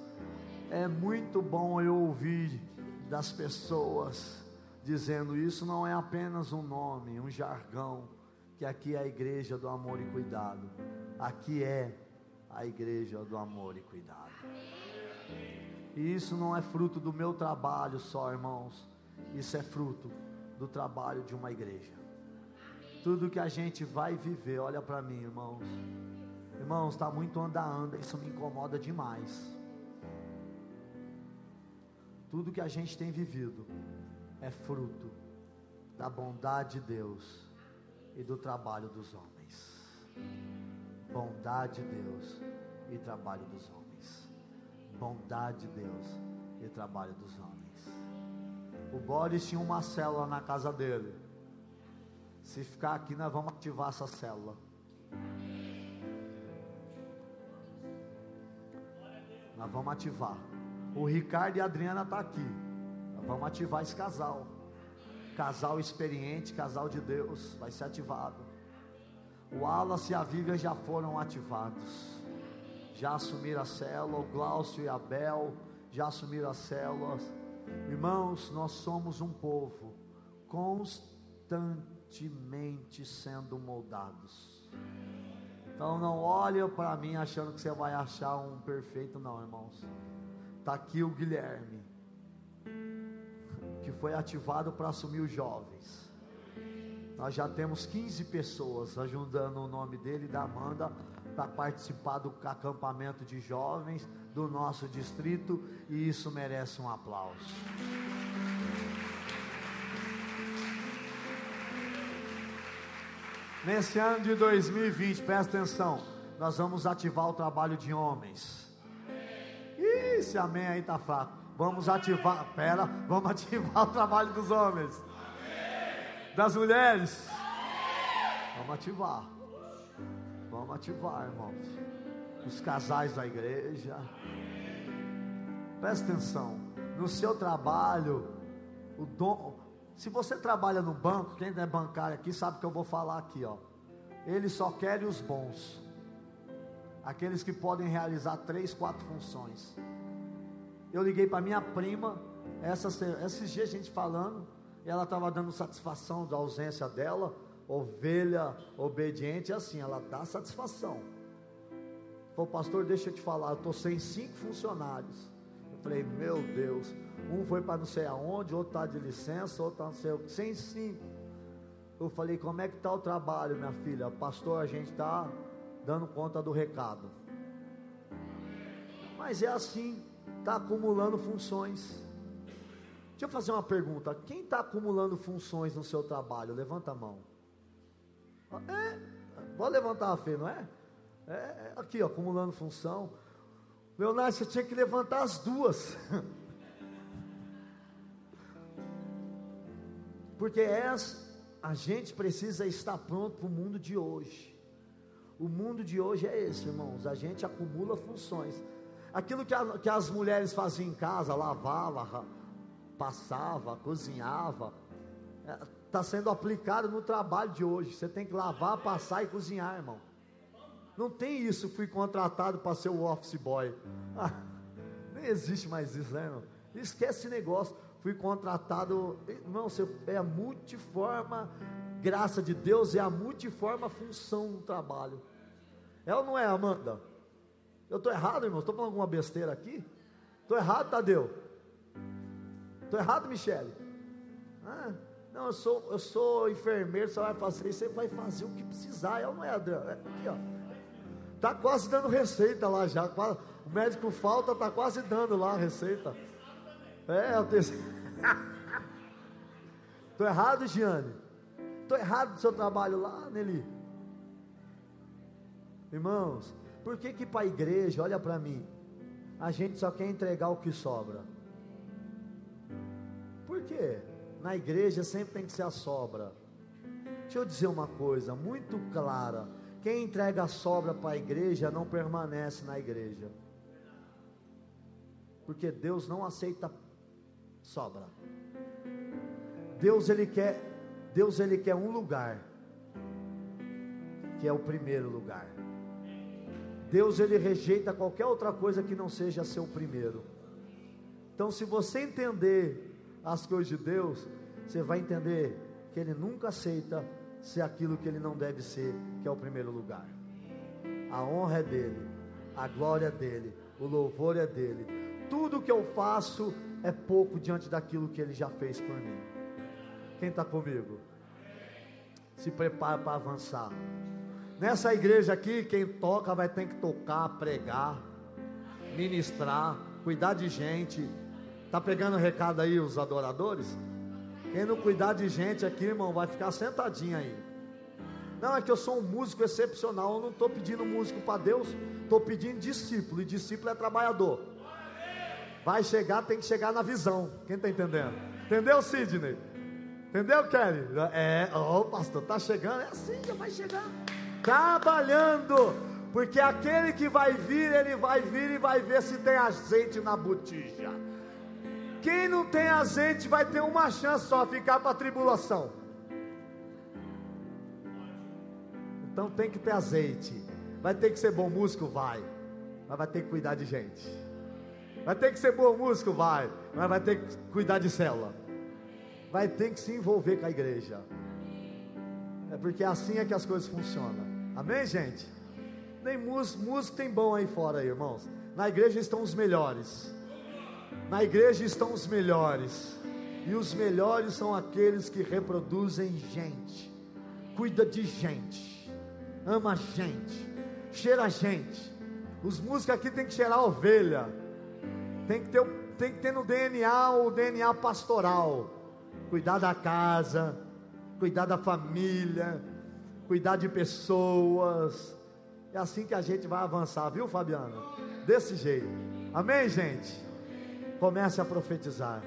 É muito bom eu ouvir das pessoas dizendo isso não é apenas um nome, um jargão, que aqui é a igreja do amor e cuidado. Aqui é a igreja do amor e cuidado. E isso não é fruto do meu trabalho só, irmãos. Isso é fruto do trabalho de uma igreja. Tudo que a gente vai viver, olha para mim, irmãos. Irmãos, está muito anda-anda, isso me incomoda demais. Tudo que a gente tem vivido é fruto da bondade de Deus e do trabalho dos homens. Bondade de Deus e trabalho dos homens bondade de Deus e trabalho dos homens. O Boris tinha uma célula na casa dele. Se ficar aqui, nós vamos ativar essa célula. Nós vamos ativar. O Ricardo e a Adriana estão tá aqui. Nós vamos ativar esse casal. Casal experiente, casal de Deus, vai ser ativado. O Wallace e a Vivian já foram ativados já assumiram a célula, o Glaucio e a Abel já assumiram as células. Irmãos, nós somos um povo constantemente sendo moldados. Então não olhe para mim achando que você vai achar um perfeito, não, irmãos. Está aqui o Guilherme, que foi ativado para assumir os jovens. Nós já temos 15 pessoas ajudando o nome dele da Amanda para participar do acampamento de jovens do nosso distrito e isso merece um aplauso. Nesse ano de 2020, presta atenção, nós vamos ativar o trabalho de homens. Ih, esse amém aí tá fraco. Vamos ativar, pera, vamos ativar o trabalho dos homens. Das mulheres. Vamos ativar. Vamos ativar, irmãos. Os casais da igreja. Presta atenção. No seu trabalho, o dom. Se você trabalha no banco, quem é bancário aqui sabe que eu vou falar aqui, ó. Ele só quer os bons. Aqueles que podem realizar três, quatro funções. Eu liguei para minha prima, essa, esses dias a gente falando, ela estava dando satisfação da ausência dela, ovelha obediente, assim, ela dá satisfação. Falou, pastor, deixa eu te falar, eu estou sem cinco funcionários. Eu falei, meu Deus, um foi para não sei aonde, outro está de licença, outro está não sei sem cinco. Eu falei, como é que está o trabalho, minha filha? Pastor, a gente está dando conta do recado. Mas é assim, está acumulando funções. Deixa eu fazer uma pergunta: quem está acumulando funções no seu trabalho? Levanta a mão. É, vou levantar a fé, não é? é? é aqui, ó, acumulando função. Leonardo, você tinha que levantar as duas. Porque essa, a gente precisa estar pronto para o mundo de hoje. O mundo de hoje é esse, irmãos. A gente acumula funções. Aquilo que, a, que as mulheres faziam em casa, lavava, passava, cozinhava, está é, sendo aplicado no trabalho de hoje. Você tem que lavar, passar e cozinhar, irmão. Não tem isso, fui contratado para ser o office boy. Ah, nem existe mais isso, né, irmão? Esquece esse negócio. Fui contratado, não, é a multiforma graça de Deus, é a multiforma função do trabalho. É ou não é, Amanda? Eu estou errado, irmão? Estou falando alguma besteira aqui? Estou errado, Tadeu? Estou errado, Michele? Ah, não, eu sou, eu sou enfermeiro, você vai fazer isso, você vai fazer o que precisar. Eu não é, Adriano. É aqui, ó. Está quase dando receita lá já. O médico falta, está quase dando lá a receita. É, eu tenho. Estou errado, Giane? Estou errado no seu trabalho lá, Nelly? Irmãos, por que que para a igreja, olha para mim, a gente só quer entregar o que sobra? Quê? Na igreja sempre tem que ser a sobra. Deixa eu dizer uma coisa muito clara: quem entrega a sobra para a igreja não permanece na igreja. Porque Deus não aceita sobra. Deus ele quer, Deus ele quer um lugar que é o primeiro lugar. Deus ele rejeita qualquer outra coisa que não seja seu primeiro. Então, se você entender as coisas de Deus, você vai entender que ele nunca aceita ser aquilo que ele não deve ser, que é o primeiro lugar. A honra é dele, a glória é dele, o louvor é dele. Tudo que eu faço é pouco diante daquilo que ele já fez por mim. Quem está comigo? Se prepara para avançar. Nessa igreja aqui, quem toca vai ter que tocar, pregar, ministrar, cuidar de gente. Tá pegando recado aí os adoradores? Quem não cuidar de gente aqui, irmão, vai ficar sentadinho aí. Não, é que eu sou um músico excepcional. Eu não estou pedindo músico para Deus, estou pedindo discípulo. E discípulo é trabalhador. Vai chegar, tem que chegar na visão. Quem está entendendo? Entendeu, Sidney? Entendeu, Kelly? É, ó, oh, pastor, tá chegando, é assim, já vai chegar trabalhando, porque aquele que vai vir, ele vai vir e vai ver se tem azeite na botija. Quem não tem azeite vai ter uma chance só ficar para a tribulação. Então tem que ter azeite. Vai ter que ser bom músico, vai. Mas vai ter que cuidar de gente. Vai ter que ser bom músico, vai. Mas vai ter que cuidar de célula. Vai ter que se envolver com a igreja. É porque assim é que as coisas funcionam. Amém, gente? Nem músico, músico tem bom aí fora, aí, irmãos. Na igreja estão os melhores. Na igreja estão os melhores. E os melhores são aqueles que reproduzem gente, cuida de gente, ama gente, cheira gente. Os músicos aqui tem que cheirar ovelha, tem que ter, tem que ter no DNA o DNA pastoral, cuidar da casa, cuidar da família, cuidar de pessoas. É assim que a gente vai avançar, viu, Fabiana? Desse jeito. Amém, gente? Comece a profetizar.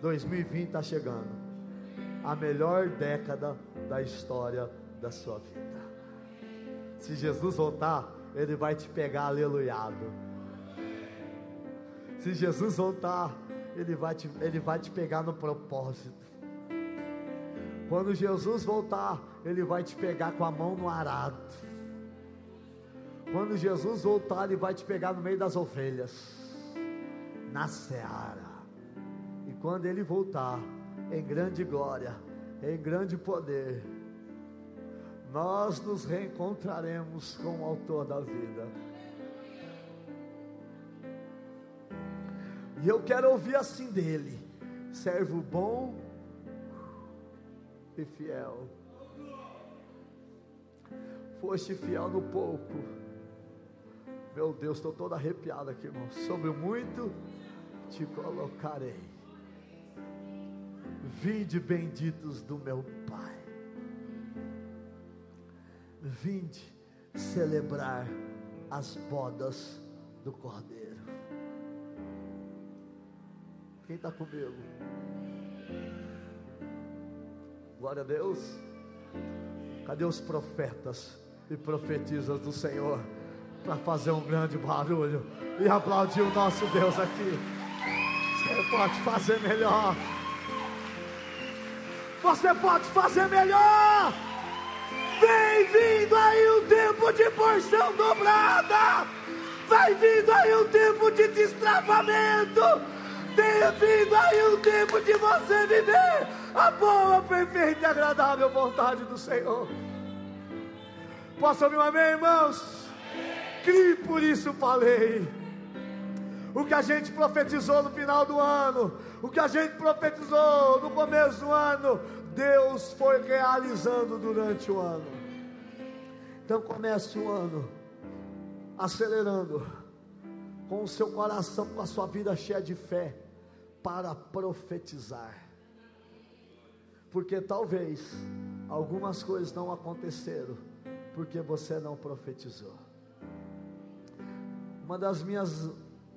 2020 está chegando. A melhor década da história da sua vida. Se Jesus voltar, Ele vai te pegar aleluiado. Se Jesus voltar, Ele vai te, ele vai te pegar no propósito. Quando Jesus voltar, Ele vai te pegar com a mão no arado. Quando Jesus voltar, Ele vai te pegar no meio das ovelhas, na seara. E quando ele voltar, em grande glória, em grande poder, nós nos reencontraremos com o Autor da vida. E eu quero ouvir assim dele: servo bom e fiel. Foste fiel no pouco. Meu Deus, estou todo arrepiado aqui, irmão. Sobre o muito te colocarei. Vinde benditos do meu Pai. Vinde celebrar as bodas do Cordeiro. Quem está comigo? Glória a Deus. Cadê os profetas e profetisas do Senhor para fazer um grande barulho e aplaudir o nosso Deus aqui? Você pode fazer melhor. Você pode fazer melhor. Vem vindo aí o tempo de porção dobrada. Vai vindo aí o tempo de destravamento. Tem vindo aí o tempo de você viver a boa, perfeita e agradável vontade do Senhor. Posso ouvir um amém, irmãos? Crie, por isso falei. O que a gente profetizou no final do ano, o que a gente profetizou no começo do ano, Deus foi realizando durante o ano. Então comece o ano acelerando, com o seu coração, com a sua vida cheia de fé, para profetizar. Porque talvez algumas coisas não aconteceram, porque você não profetizou. Uma das minhas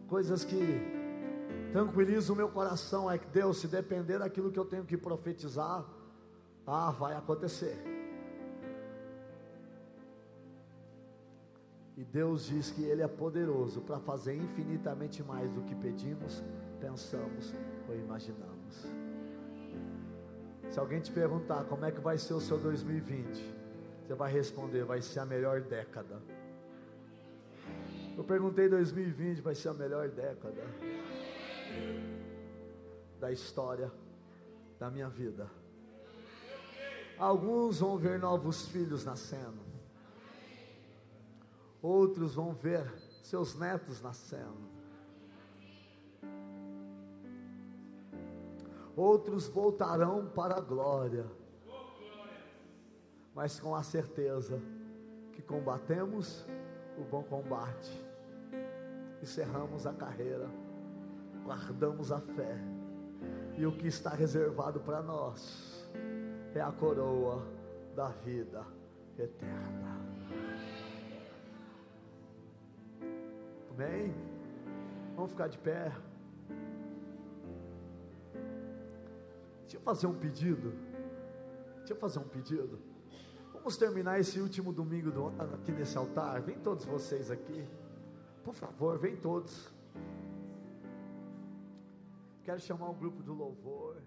coisas que tranquiliza o meu coração é que Deus, se depender daquilo que eu tenho que profetizar, ah, vai acontecer. E Deus diz que Ele é poderoso para fazer infinitamente mais do que pedimos, pensamos ou imaginamos. Se alguém te perguntar como é que vai ser o seu 2020, você vai responder: vai ser a melhor década. Eu perguntei 2020, vai ser a melhor década da história da minha vida. Alguns vão ver novos filhos nascendo. Outros vão ver seus netos nascendo. Outros voltarão para a glória. Mas com a certeza que combatemos o bom combate. Encerramos a carreira. Guardamos a fé. E o que está reservado para nós é a coroa da vida eterna. Amém? Vamos ficar de pé. Deixa eu fazer um pedido. Deixa eu fazer um pedido. Vamos terminar esse último domingo do ano aqui nesse altar. Vem todos vocês aqui. Por favor, vem todos. Quero chamar o grupo do louvor.